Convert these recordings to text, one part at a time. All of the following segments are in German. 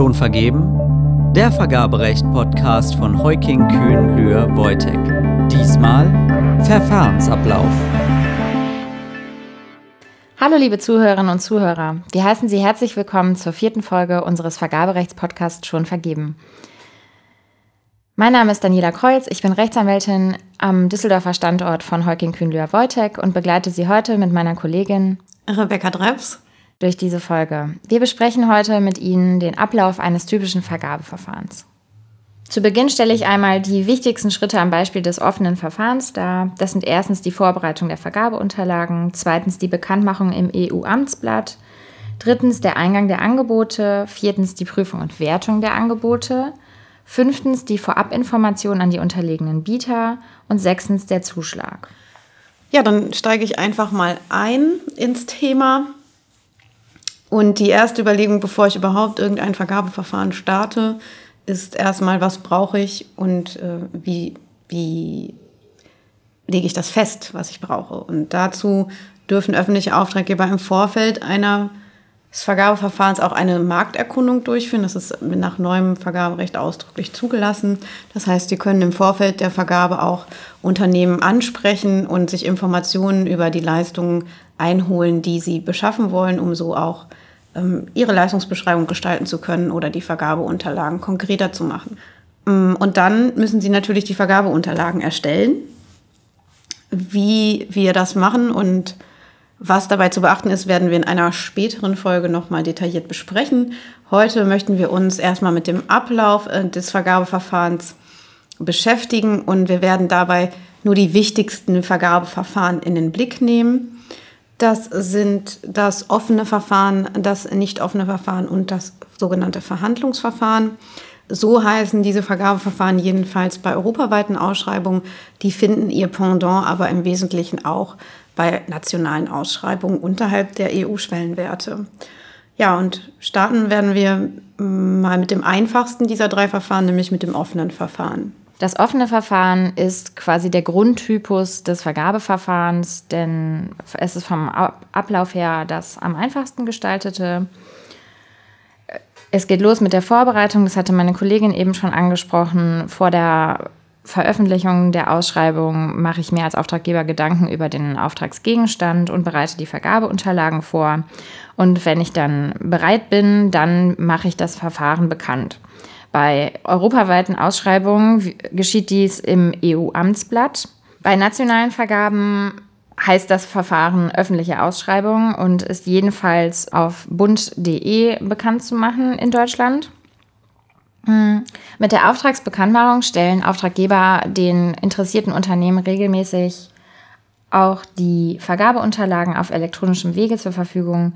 Schon vergeben? Der Vergaberecht-Podcast von Heuking Kühn Lühr Wojtek. Diesmal Verfahrensablauf. Hallo liebe Zuhörerinnen und Zuhörer. Wir heißen Sie herzlich willkommen zur vierten Folge unseres Vergaberechts-Podcasts Schon vergeben. Mein Name ist Daniela Kreuz, ich bin Rechtsanwältin am Düsseldorfer Standort von Heuking Kühn Lühr Wojtek und begleite Sie heute mit meiner Kollegin Rebecca Drebs durch diese Folge. Wir besprechen heute mit Ihnen den Ablauf eines typischen Vergabeverfahrens. Zu Beginn stelle ich einmal die wichtigsten Schritte am Beispiel des offenen Verfahrens dar. Das sind erstens die Vorbereitung der Vergabeunterlagen, zweitens die Bekanntmachung im EU-Amtsblatt, drittens der Eingang der Angebote, viertens die Prüfung und Wertung der Angebote, fünftens die Vorabinformation an die unterlegenen Bieter und sechstens der Zuschlag. Ja, dann steige ich einfach mal ein ins Thema. Und die erste Überlegung, bevor ich überhaupt irgendein Vergabeverfahren starte, ist erstmal, was brauche ich und äh, wie, wie lege ich das fest, was ich brauche. Und dazu dürfen öffentliche Auftraggeber im Vorfeld einer des Vergabeverfahrens auch eine Markterkundung durchführen. Das ist nach neuem Vergaberecht ausdrücklich zugelassen. Das heißt, sie können im Vorfeld der Vergabe auch Unternehmen ansprechen und sich Informationen über die Leistungen einholen, die sie beschaffen wollen, um so auch ihre Leistungsbeschreibung gestalten zu können oder die Vergabeunterlagen konkreter zu machen. Ähm, und dann müssen sie natürlich die Vergabeunterlagen erstellen. Wie wir das machen und was dabei zu beachten ist, werden wir in einer späteren Folge nochmal detailliert besprechen. Heute möchten wir uns erstmal mit dem Ablauf äh, des Vergabeverfahrens beschäftigen und wir werden dabei nur die wichtigsten Vergabeverfahren in den Blick nehmen. Das sind das offene Verfahren, das nicht offene Verfahren und das sogenannte Verhandlungsverfahren. So heißen diese Vergabeverfahren jedenfalls bei europaweiten Ausschreibungen. Die finden ihr Pendant aber im Wesentlichen auch bei nationalen Ausschreibungen unterhalb der EU-Schwellenwerte. Ja, und starten werden wir mal mit dem einfachsten dieser drei Verfahren, nämlich mit dem offenen Verfahren. Das offene Verfahren ist quasi der Grundtypus des Vergabeverfahrens, denn es ist vom Ablauf her das am einfachsten gestaltete. Es geht los mit der Vorbereitung, das hatte meine Kollegin eben schon angesprochen. Vor der Veröffentlichung der Ausschreibung mache ich mir als Auftraggeber Gedanken über den Auftragsgegenstand und bereite die Vergabeunterlagen vor. Und wenn ich dann bereit bin, dann mache ich das Verfahren bekannt. Bei europaweiten Ausschreibungen geschieht dies im EU-Amtsblatt. Bei nationalen Vergaben heißt das Verfahren öffentliche Ausschreibung und ist jedenfalls auf bund.de bekannt zu machen in Deutschland. Hm. Mit der Auftragsbekanntmachung stellen Auftraggeber den interessierten Unternehmen regelmäßig auch die Vergabeunterlagen auf elektronischem Wege zur Verfügung,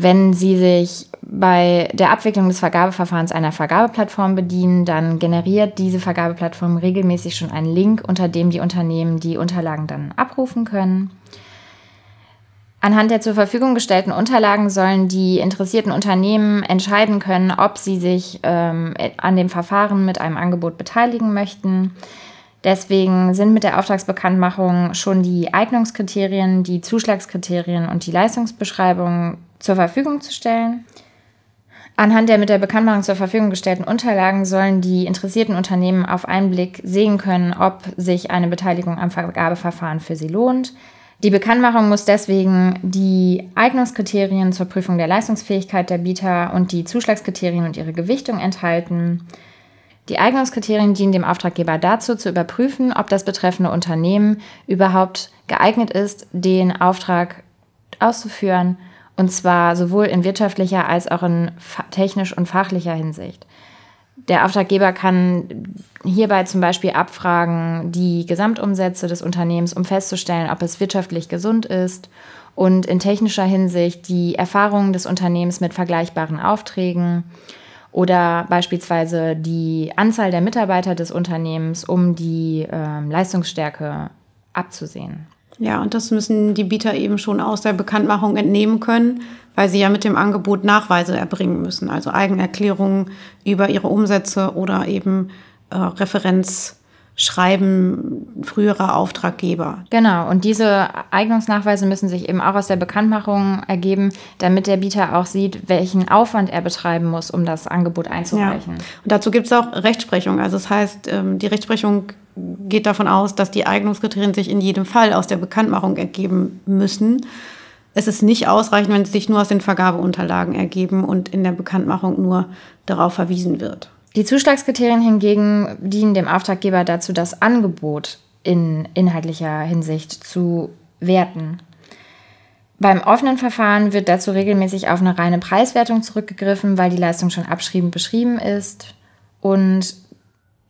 wenn sie sich bei der Abwicklung des Vergabeverfahrens einer Vergabeplattform bedienen, dann generiert diese Vergabeplattform regelmäßig schon einen Link, unter dem die Unternehmen die Unterlagen dann abrufen können. Anhand der zur Verfügung gestellten Unterlagen sollen die interessierten Unternehmen entscheiden können, ob sie sich ähm, an dem Verfahren mit einem Angebot beteiligen möchten. Deswegen sind mit der Auftragsbekanntmachung schon die Eignungskriterien, die Zuschlagskriterien und die Leistungsbeschreibung zur Verfügung zu stellen. Anhand der mit der Bekanntmachung zur Verfügung gestellten Unterlagen sollen die interessierten Unternehmen auf einen Blick sehen können, ob sich eine Beteiligung am Vergabeverfahren für sie lohnt. Die Bekanntmachung muss deswegen die Eignungskriterien zur Prüfung der Leistungsfähigkeit der Bieter und die Zuschlagskriterien und ihre Gewichtung enthalten. Die Eignungskriterien dienen dem Auftraggeber dazu, zu überprüfen, ob das betreffende Unternehmen überhaupt geeignet ist, den Auftrag auszuführen, und zwar sowohl in wirtschaftlicher als auch in technisch und fachlicher Hinsicht. Der Auftraggeber kann hierbei zum Beispiel abfragen die Gesamtumsätze des Unternehmens, um festzustellen, ob es wirtschaftlich gesund ist und in technischer Hinsicht die Erfahrungen des Unternehmens mit vergleichbaren Aufträgen oder beispielsweise die Anzahl der Mitarbeiter des Unternehmens, um die äh, Leistungsstärke abzusehen. Ja, und das müssen die Bieter eben schon aus der Bekanntmachung entnehmen können, weil sie ja mit dem Angebot Nachweise erbringen müssen, also Eigenerklärungen über ihre Umsätze oder eben äh, Referenz Schreiben früherer Auftraggeber. Genau, und diese Eignungsnachweise müssen sich eben auch aus der Bekanntmachung ergeben, damit der Bieter auch sieht, welchen Aufwand er betreiben muss, um das Angebot einzureichen. Ja. Und dazu gibt es auch Rechtsprechung. Also das heißt, ähm, die Rechtsprechung geht davon aus, dass die Eignungskriterien sich in jedem Fall aus der Bekanntmachung ergeben müssen. Es ist nicht ausreichend, wenn sie sich nur aus den Vergabeunterlagen ergeben und in der Bekanntmachung nur darauf verwiesen wird. Die Zuschlagskriterien hingegen dienen dem Auftraggeber dazu, das Angebot in inhaltlicher Hinsicht zu werten. Beim offenen Verfahren wird dazu regelmäßig auf eine reine Preiswertung zurückgegriffen, weil die Leistung schon abschrieben beschrieben ist. Und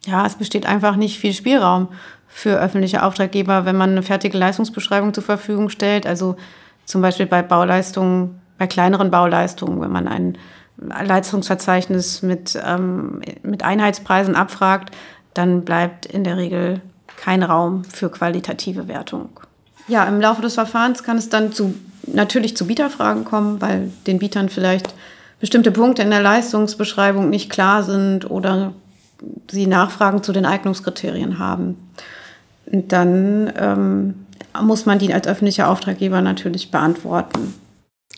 ja, es besteht einfach nicht viel Spielraum für öffentliche Auftraggeber, wenn man eine fertige Leistungsbeschreibung zur Verfügung stellt. Also zum Beispiel bei Bauleistungen, bei kleineren Bauleistungen, wenn man ein Leistungsverzeichnis mit, ähm, mit Einheitspreisen abfragt, dann bleibt in der Regel kein Raum für qualitative Wertung. Ja, im Laufe des Verfahrens kann es dann zu, natürlich zu Bieterfragen kommen, weil den Bietern vielleicht bestimmte Punkte in der Leistungsbeschreibung nicht klar sind oder sie Nachfragen zu den Eignungskriterien haben. Und dann ähm, muss man die als öffentlicher Auftraggeber natürlich beantworten.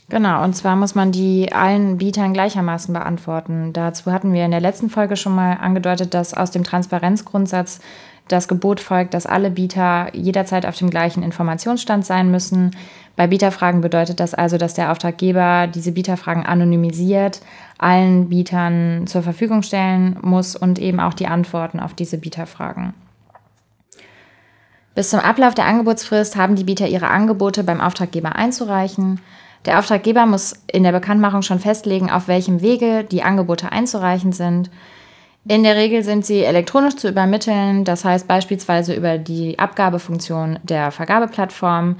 Genau, und zwar muss man die allen Bietern gleichermaßen beantworten. Dazu hatten wir in der letzten Folge schon mal angedeutet, dass aus dem Transparenzgrundsatz das Gebot folgt, dass alle Bieter jederzeit auf dem gleichen Informationsstand sein müssen. Bei Bieterfragen bedeutet das also, dass der Auftraggeber diese Bieterfragen anonymisiert allen Bietern zur Verfügung stellen muss und eben auch die Antworten auf diese Bieterfragen. Bis zum Ablauf der Angebotsfrist haben die Bieter ihre Angebote beim Auftraggeber einzureichen. Der Auftraggeber muss in der Bekanntmachung schon festlegen, auf welchem Wege die Angebote einzureichen sind. In der Regel sind sie elektronisch zu übermitteln, das heißt beispielsweise über die Abgabefunktion der Vergabeplattform.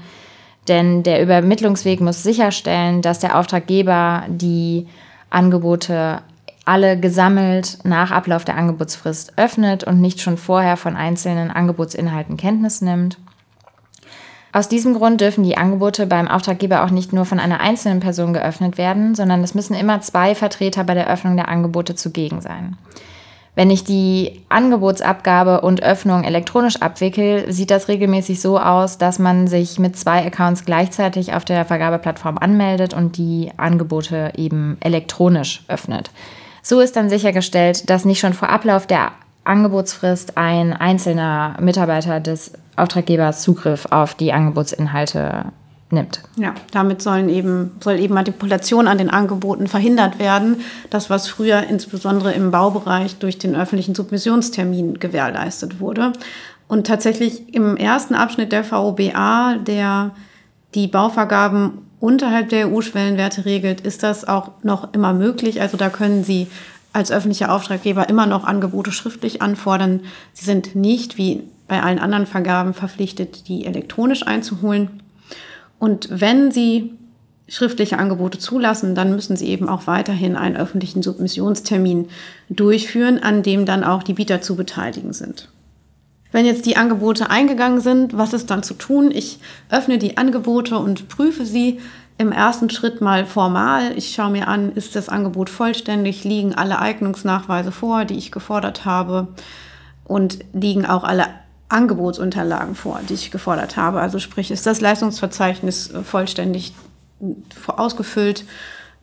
Denn der Übermittlungsweg muss sicherstellen, dass der Auftraggeber die Angebote alle gesammelt nach Ablauf der Angebotsfrist öffnet und nicht schon vorher von einzelnen Angebotsinhalten Kenntnis nimmt. Aus diesem Grund dürfen die Angebote beim Auftraggeber auch nicht nur von einer einzelnen Person geöffnet werden, sondern es müssen immer zwei Vertreter bei der Öffnung der Angebote zugegen sein. Wenn ich die Angebotsabgabe und Öffnung elektronisch abwickel, sieht das regelmäßig so aus, dass man sich mit zwei Accounts gleichzeitig auf der Vergabeplattform anmeldet und die Angebote eben elektronisch öffnet. So ist dann sichergestellt, dass nicht schon vor Ablauf der Angebotsfrist ein einzelner Mitarbeiter des Auftraggebers Zugriff auf die Angebotsinhalte nimmt. Ja, damit sollen eben, soll eben Manipulation an den Angeboten verhindert werden. Das, was früher insbesondere im Baubereich durch den öffentlichen Submissionstermin gewährleistet wurde. Und tatsächlich im ersten Abschnitt der VOBA, der die Bauvergaben unterhalb der EU-Schwellenwerte regelt, ist das auch noch immer möglich. Also da können Sie als öffentlicher Auftraggeber immer noch Angebote schriftlich anfordern. Sie sind nicht wie bei allen anderen Vergaben verpflichtet, die elektronisch einzuholen. Und wenn Sie schriftliche Angebote zulassen, dann müssen Sie eben auch weiterhin einen öffentlichen Submissionstermin durchführen, an dem dann auch die Bieter zu beteiligen sind. Wenn jetzt die Angebote eingegangen sind, was ist dann zu tun? Ich öffne die Angebote und prüfe sie im ersten Schritt mal formal. Ich schaue mir an, ist das Angebot vollständig, liegen alle Eignungsnachweise vor, die ich gefordert habe und liegen auch alle Angebotsunterlagen vor, die ich gefordert habe. Also sprich, ist das Leistungsverzeichnis vollständig ausgefüllt,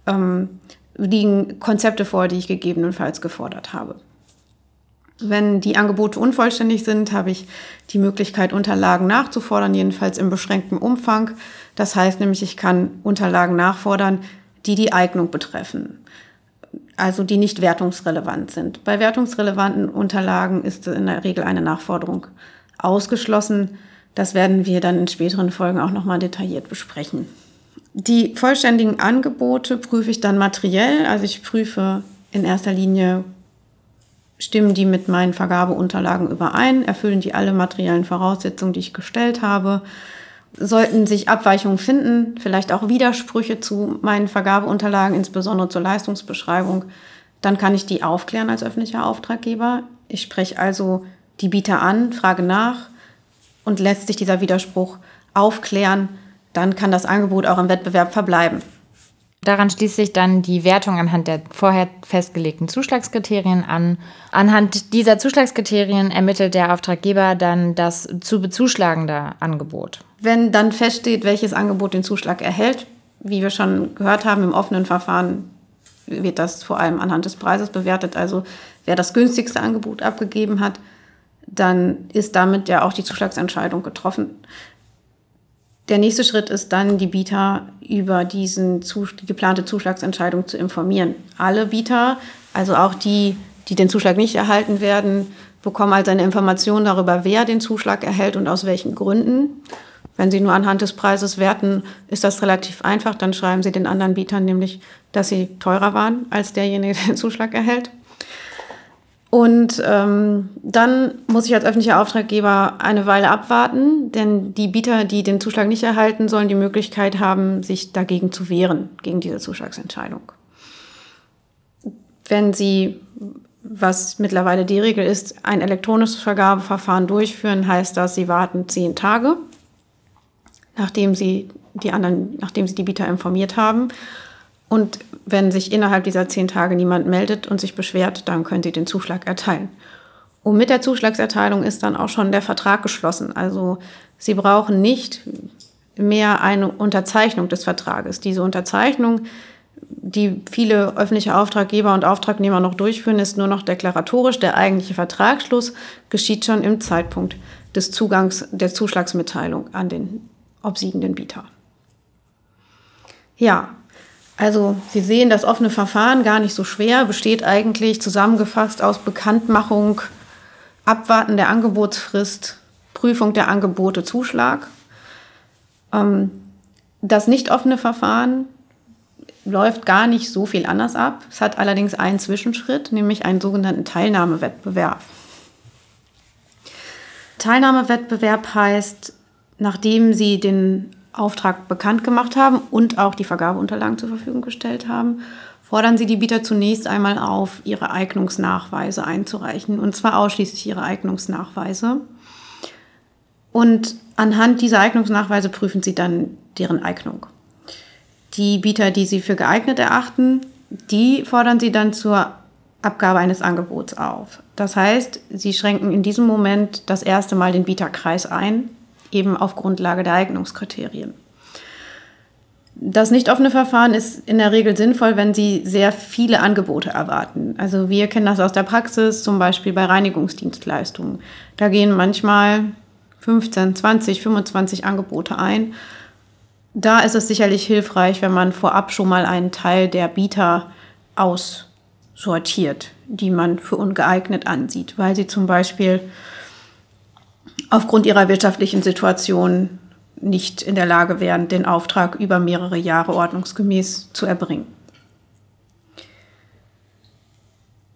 ähm, liegen Konzepte vor, die ich gegebenenfalls gefordert habe. Wenn die Angebote unvollständig sind, habe ich die Möglichkeit, Unterlagen nachzufordern, jedenfalls im beschränkten Umfang. Das heißt nämlich, ich kann Unterlagen nachfordern, die die Eignung betreffen also die nicht wertungsrelevant sind. Bei wertungsrelevanten Unterlagen ist in der Regel eine Nachforderung ausgeschlossen. Das werden wir dann in späteren Folgen auch nochmal detailliert besprechen. Die vollständigen Angebote prüfe ich dann materiell. Also ich prüfe in erster Linie, stimmen die mit meinen Vergabeunterlagen überein, erfüllen die alle materiellen Voraussetzungen, die ich gestellt habe. Sollten sich Abweichungen finden, vielleicht auch Widersprüche zu meinen Vergabeunterlagen, insbesondere zur Leistungsbeschreibung, dann kann ich die aufklären als öffentlicher Auftraggeber. Ich spreche also die Bieter an, frage nach und lässt sich dieser Widerspruch aufklären, dann kann das Angebot auch im Wettbewerb verbleiben. Daran schließt sich dann die Wertung anhand der vorher festgelegten Zuschlagskriterien an. Anhand dieser Zuschlagskriterien ermittelt der Auftraggeber dann das zu bezuschlagende Angebot. Wenn dann feststeht, welches Angebot den Zuschlag erhält, wie wir schon gehört haben, im offenen Verfahren wird das vor allem anhand des Preises bewertet. Also wer das günstigste Angebot abgegeben hat, dann ist damit ja auch die Zuschlagsentscheidung getroffen. Der nächste Schritt ist dann, die Bieter über diesen, die geplante Zuschlagsentscheidung zu informieren. Alle Bieter, also auch die, die den Zuschlag nicht erhalten werden, bekommen also eine Information darüber, wer den Zuschlag erhält und aus welchen Gründen. Wenn Sie nur anhand des Preises werten, ist das relativ einfach. Dann schreiben Sie den anderen Bietern nämlich, dass sie teurer waren als derjenige, der den Zuschlag erhält. Und ähm, dann muss ich als öffentlicher Auftraggeber eine Weile abwarten, denn die Bieter, die den Zuschlag nicht erhalten, sollen die Möglichkeit haben, sich dagegen zu wehren, gegen diese Zuschlagsentscheidung. Wenn sie, was mittlerweile die Regel ist, ein elektronisches Vergabeverfahren durchführen, heißt das, sie warten zehn Tage, nachdem sie die anderen, nachdem sie die Bieter informiert haben. Und wenn sich innerhalb dieser zehn Tage niemand meldet und sich beschwert, dann können Sie den Zuschlag erteilen. Und mit der Zuschlagserteilung ist dann auch schon der Vertrag geschlossen. Also Sie brauchen nicht mehr eine Unterzeichnung des Vertrages. Diese Unterzeichnung, die viele öffentliche Auftraggeber und Auftragnehmer noch durchführen, ist nur noch deklaratorisch. Der eigentliche Vertragsschluss geschieht schon im Zeitpunkt des Zugangs der Zuschlagsmitteilung an den obsiegenden Bieter. Ja, also Sie sehen, das offene Verfahren gar nicht so schwer, besteht eigentlich zusammengefasst aus Bekanntmachung, Abwarten der Angebotsfrist, Prüfung der Angebote, Zuschlag. Ähm, das nicht offene Verfahren läuft gar nicht so viel anders ab. Es hat allerdings einen Zwischenschritt, nämlich einen sogenannten Teilnahmewettbewerb. Teilnahmewettbewerb heißt, nachdem Sie den Auftrag bekannt gemacht haben und auch die Vergabeunterlagen zur Verfügung gestellt haben, fordern Sie die Bieter zunächst einmal auf, ihre Eignungsnachweise einzureichen, und zwar ausschließlich ihre Eignungsnachweise. Und anhand dieser Eignungsnachweise prüfen Sie dann deren Eignung. Die Bieter, die Sie für geeignet erachten, die fordern Sie dann zur Abgabe eines Angebots auf. Das heißt, Sie schränken in diesem Moment das erste Mal den Bieterkreis ein eben auf Grundlage der Eignungskriterien. Das nicht offene Verfahren ist in der Regel sinnvoll, wenn Sie sehr viele Angebote erwarten. Also wir kennen das aus der Praxis, zum Beispiel bei Reinigungsdienstleistungen. Da gehen manchmal 15, 20, 25 Angebote ein. Da ist es sicherlich hilfreich, wenn man vorab schon mal einen Teil der Bieter aussortiert, die man für ungeeignet ansieht, weil sie zum Beispiel aufgrund ihrer wirtschaftlichen Situation nicht in der Lage wären, den Auftrag über mehrere Jahre ordnungsgemäß zu erbringen.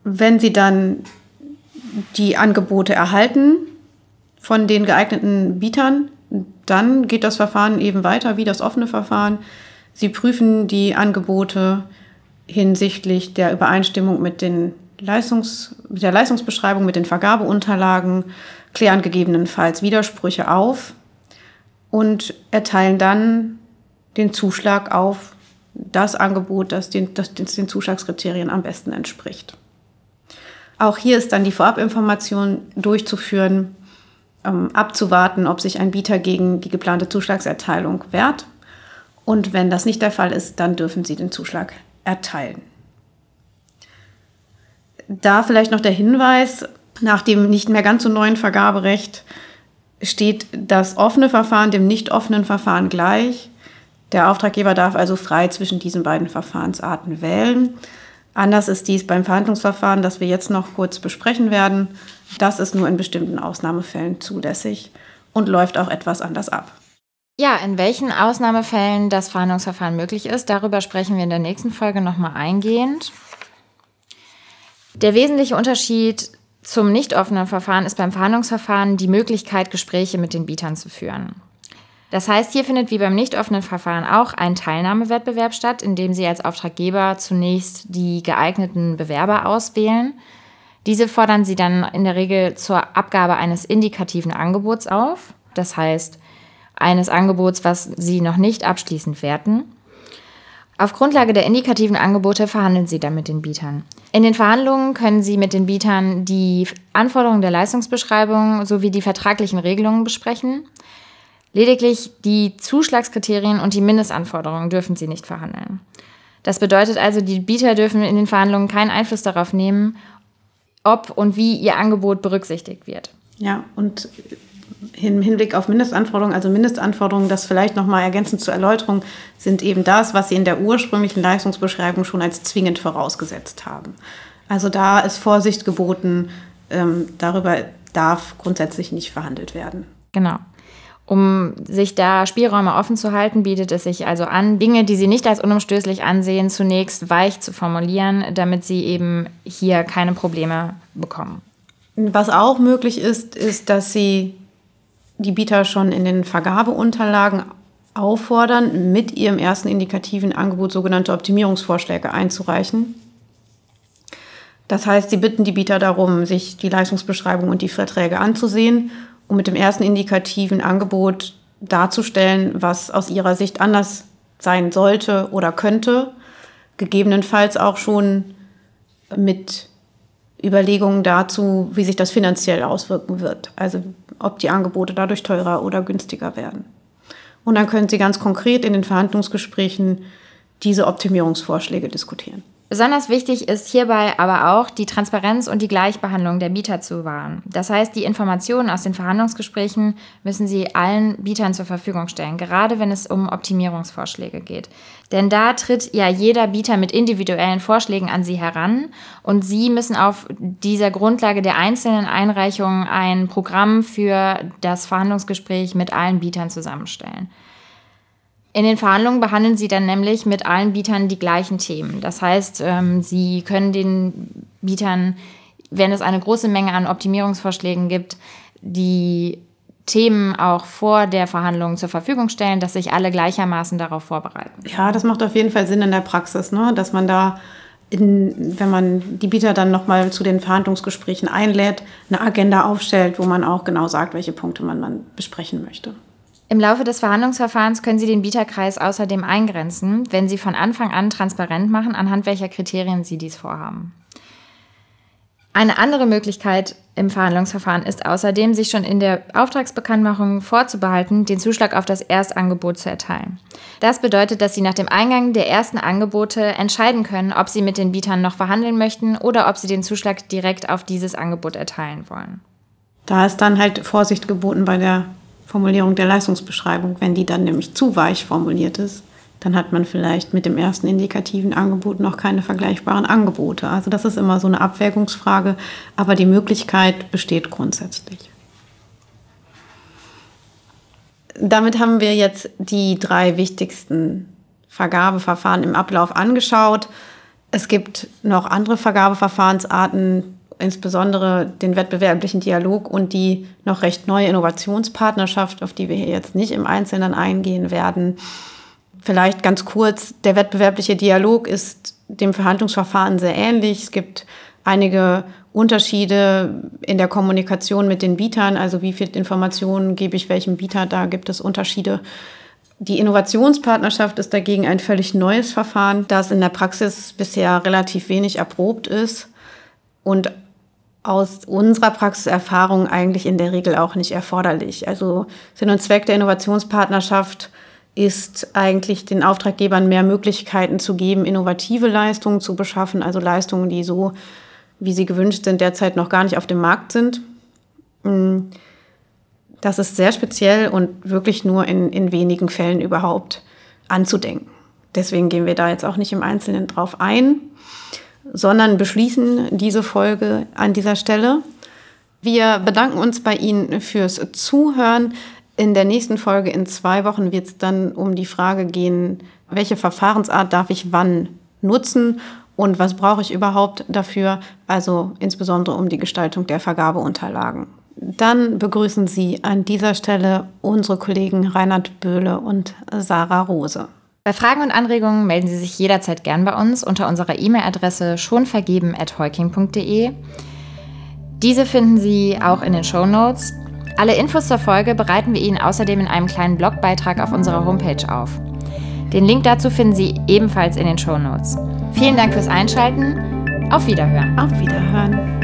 Wenn Sie dann die Angebote erhalten von den geeigneten Bietern, dann geht das Verfahren eben weiter wie das offene Verfahren. Sie prüfen die Angebote hinsichtlich der Übereinstimmung mit, den Leistungs-, mit der Leistungsbeschreibung, mit den Vergabeunterlagen, klären gegebenenfalls Widersprüche auf und erteilen dann den Zuschlag auf das Angebot, das den, das den Zuschlagskriterien am besten entspricht. Auch hier ist dann die Vorabinformation durchzuführen, ähm, abzuwarten, ob sich ein Bieter gegen die geplante Zuschlagserteilung wehrt. Und wenn das nicht der Fall ist, dann dürfen Sie den Zuschlag erteilen. Da vielleicht noch der Hinweis, nach dem nicht mehr ganz so neuen Vergaberecht steht das offene Verfahren dem nicht offenen Verfahren gleich. Der Auftraggeber darf also frei zwischen diesen beiden Verfahrensarten wählen. Anders ist dies beim Verhandlungsverfahren, das wir jetzt noch kurz besprechen werden. Das ist nur in bestimmten Ausnahmefällen zulässig und läuft auch etwas anders ab. Ja, in welchen Ausnahmefällen das Verhandlungsverfahren möglich ist, darüber sprechen wir in der nächsten Folge nochmal eingehend. Der wesentliche Unterschied zum nicht offenen Verfahren ist beim Verhandlungsverfahren die Möglichkeit, Gespräche mit den Bietern zu führen. Das heißt, hier findet wie beim nicht offenen Verfahren auch ein Teilnahmewettbewerb statt, in dem Sie als Auftraggeber zunächst die geeigneten Bewerber auswählen. Diese fordern Sie dann in der Regel zur Abgabe eines indikativen Angebots auf, das heißt eines Angebots, was Sie noch nicht abschließend werten. Auf Grundlage der indikativen Angebote verhandeln Sie dann mit den Bietern. In den Verhandlungen können Sie mit den Bietern die Anforderungen der Leistungsbeschreibung sowie die vertraglichen Regelungen besprechen. Lediglich die Zuschlagskriterien und die Mindestanforderungen dürfen Sie nicht verhandeln. Das bedeutet also, die Bieter dürfen in den Verhandlungen keinen Einfluss darauf nehmen, ob und wie ihr Angebot berücksichtigt wird. Ja, und im Hinblick auf Mindestanforderungen, also Mindestanforderungen, das vielleicht nochmal ergänzend zur Erläuterung, sind eben das, was Sie in der ursprünglichen Leistungsbeschreibung schon als zwingend vorausgesetzt haben. Also da ist Vorsicht geboten, ähm, darüber darf grundsätzlich nicht verhandelt werden. Genau. Um sich da Spielräume offen zu halten, bietet es sich also an, Dinge, die Sie nicht als unumstößlich ansehen, zunächst weich zu formulieren, damit Sie eben hier keine Probleme bekommen. Was auch möglich ist, ist, dass Sie die Bieter schon in den Vergabeunterlagen auffordern, mit ihrem ersten indikativen Angebot sogenannte Optimierungsvorschläge einzureichen. Das heißt, sie bitten die Bieter darum, sich die Leistungsbeschreibung und die Verträge anzusehen, um mit dem ersten indikativen Angebot darzustellen, was aus ihrer Sicht anders sein sollte oder könnte, gegebenenfalls auch schon mit Überlegungen dazu, wie sich das finanziell auswirken wird. Also ob die Angebote dadurch teurer oder günstiger werden. Und dann können Sie ganz konkret in den Verhandlungsgesprächen diese Optimierungsvorschläge diskutieren. Besonders wichtig ist hierbei aber auch, die Transparenz und die Gleichbehandlung der Bieter zu wahren. Das heißt, die Informationen aus den Verhandlungsgesprächen müssen Sie allen Bietern zur Verfügung stellen, gerade wenn es um Optimierungsvorschläge geht. Denn da tritt ja jeder Bieter mit individuellen Vorschlägen an Sie heran und Sie müssen auf dieser Grundlage der einzelnen Einreichungen ein Programm für das Verhandlungsgespräch mit allen Bietern zusammenstellen. In den Verhandlungen behandeln sie dann nämlich mit allen Bietern die gleichen Themen. Das heißt, ähm, sie können den Bietern, wenn es eine große Menge an Optimierungsvorschlägen gibt, die Themen auch vor der Verhandlung zur Verfügung stellen, dass sich alle gleichermaßen darauf vorbereiten. Ja, das macht auf jeden Fall Sinn in der Praxis, ne? dass man da, in, wenn man die Bieter dann nochmal zu den Verhandlungsgesprächen einlädt, eine Agenda aufstellt, wo man auch genau sagt, welche Punkte man, man besprechen möchte. Im Laufe des Verhandlungsverfahrens können Sie den Bieterkreis außerdem eingrenzen, wenn Sie von Anfang an transparent machen, anhand welcher Kriterien Sie dies vorhaben. Eine andere Möglichkeit im Verhandlungsverfahren ist außerdem, sich schon in der Auftragsbekanntmachung vorzubehalten, den Zuschlag auf das Erstangebot zu erteilen. Das bedeutet, dass Sie nach dem Eingang der ersten Angebote entscheiden können, ob Sie mit den Bietern noch verhandeln möchten oder ob Sie den Zuschlag direkt auf dieses Angebot erteilen wollen. Da ist dann halt Vorsicht geboten bei der Formulierung der Leistungsbeschreibung. Wenn die dann nämlich zu weich formuliert ist, dann hat man vielleicht mit dem ersten indikativen Angebot noch keine vergleichbaren Angebote. Also das ist immer so eine Abwägungsfrage, aber die Möglichkeit besteht grundsätzlich. Damit haben wir jetzt die drei wichtigsten Vergabeverfahren im Ablauf angeschaut. Es gibt noch andere Vergabeverfahrensarten, insbesondere den wettbewerblichen Dialog und die noch recht neue Innovationspartnerschaft, auf die wir hier jetzt nicht im Einzelnen eingehen werden. Vielleicht ganz kurz, der wettbewerbliche Dialog ist dem Verhandlungsverfahren sehr ähnlich. Es gibt einige Unterschiede in der Kommunikation mit den Bietern, also wie viel Informationen gebe ich welchem Bieter, da gibt es Unterschiede. Die Innovationspartnerschaft ist dagegen ein völlig neues Verfahren, das in der Praxis bisher relativ wenig erprobt ist und aus unserer Praxiserfahrung eigentlich in der Regel auch nicht erforderlich. Also Sinn und Zweck der Innovationspartnerschaft ist eigentlich den Auftraggebern mehr Möglichkeiten zu geben, innovative Leistungen zu beschaffen, also Leistungen, die so, wie sie gewünscht sind, derzeit noch gar nicht auf dem Markt sind. Mm, das ist sehr speziell und wirklich nur in, in wenigen Fällen überhaupt anzudenken. Deswegen gehen wir da jetzt auch nicht im Einzelnen drauf ein sondern beschließen diese Folge an dieser Stelle. Wir bedanken uns bei Ihnen fürs Zuhören. In der nächsten Folge in zwei Wochen wird es dann um die Frage gehen, welche Verfahrensart darf ich wann nutzen und was brauche ich überhaupt dafür, also insbesondere um die Gestaltung der Vergabeunterlagen. Dann begrüßen Sie an dieser Stelle unsere Kollegen Reinhard Böhle und Sarah Rose. Bei Fragen und Anregungen melden Sie sich jederzeit gern bei uns unter unserer E-Mail-Adresse schonvergeben.heuking.de. Diese finden Sie auch in den Show Notes. Alle Infos zur Folge bereiten wir Ihnen außerdem in einem kleinen Blogbeitrag auf unserer Homepage auf. Den Link dazu finden Sie ebenfalls in den Show Notes. Vielen Dank fürs Einschalten. Auf Wiederhören. Auf Wiederhören.